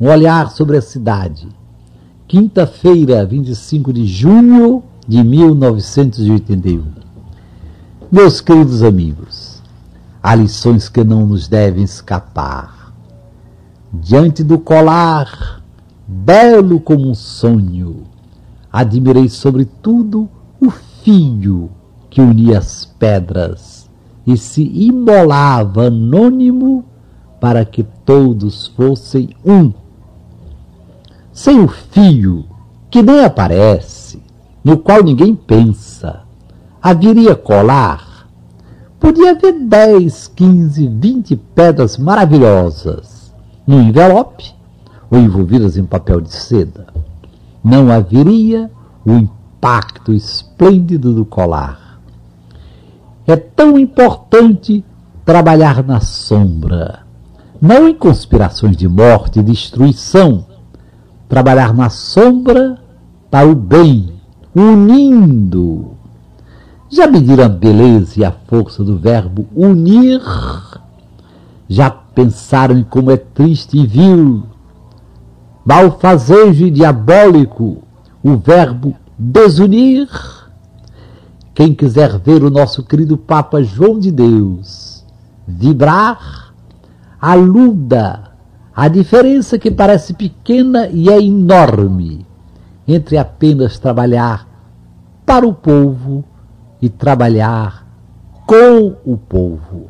Um olhar sobre a cidade. Quinta-feira, 25 de junho de 1981. Meus queridos amigos, há lições que não nos devem escapar. Diante do colar, belo como um sonho, admirei sobretudo o fio que unia as pedras e se imolava anônimo para que todos fossem um sem o fio, que nem aparece, no qual ninguém pensa, haveria colar? Podia haver 10, 15, 20 pedras maravilhosas no envelope ou envolvidas em papel de seda. Não haveria o impacto esplêndido do colar. É tão importante trabalhar na sombra, não em conspirações de morte e destruição, trabalhar na sombra para o bem, unindo. Já mediram a beleza e a força do verbo unir? Já pensaram em como é triste e vil, malfazejo e diabólico o verbo desunir? Quem quiser ver o nosso querido Papa João de Deus vibrar, aluda a diferença que parece pequena e é enorme entre apenas trabalhar para o povo e trabalhar com o povo.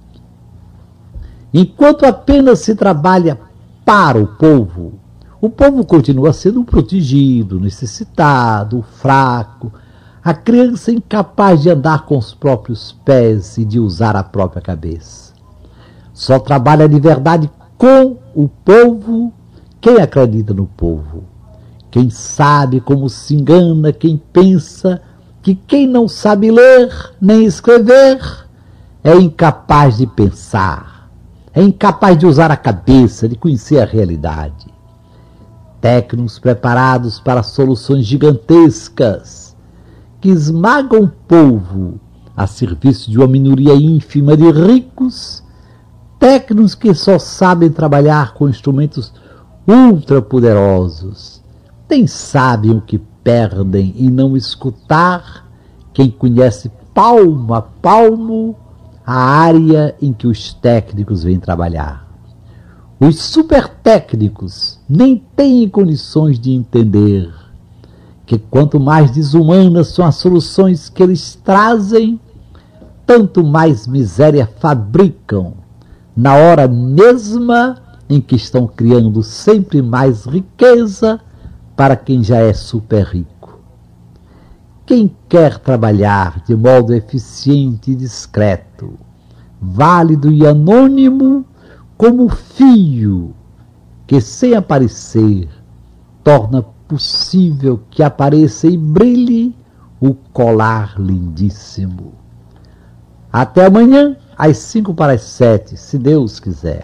Enquanto apenas se trabalha para o povo, o povo continua sendo protegido, necessitado, fraco, a criança incapaz de andar com os próprios pés e de usar a própria cabeça. Só trabalha de verdade com o povo, quem acredita no povo? Quem sabe como se engana quem pensa que quem não sabe ler nem escrever é incapaz de pensar, é incapaz de usar a cabeça, de conhecer a realidade. Técnicos preparados para soluções gigantescas que esmagam o povo a serviço de uma minoria ínfima de ricos técnicos que só sabem trabalhar com instrumentos ultrapoderosos. Nem sabem o que perdem em não escutar quem conhece palmo a palmo a área em que os técnicos vêm trabalhar. Os super técnicos nem têm condições de entender que quanto mais desumanas são as soluções que eles trazem, tanto mais miséria fabricam na hora mesma em que estão criando sempre mais riqueza para quem já é super rico. Quem quer trabalhar de modo eficiente e discreto, válido e anônimo, como fio que, sem aparecer, torna possível que apareça e brilhe o colar lindíssimo. Até amanhã às cinco para as sete, se Deus quiser.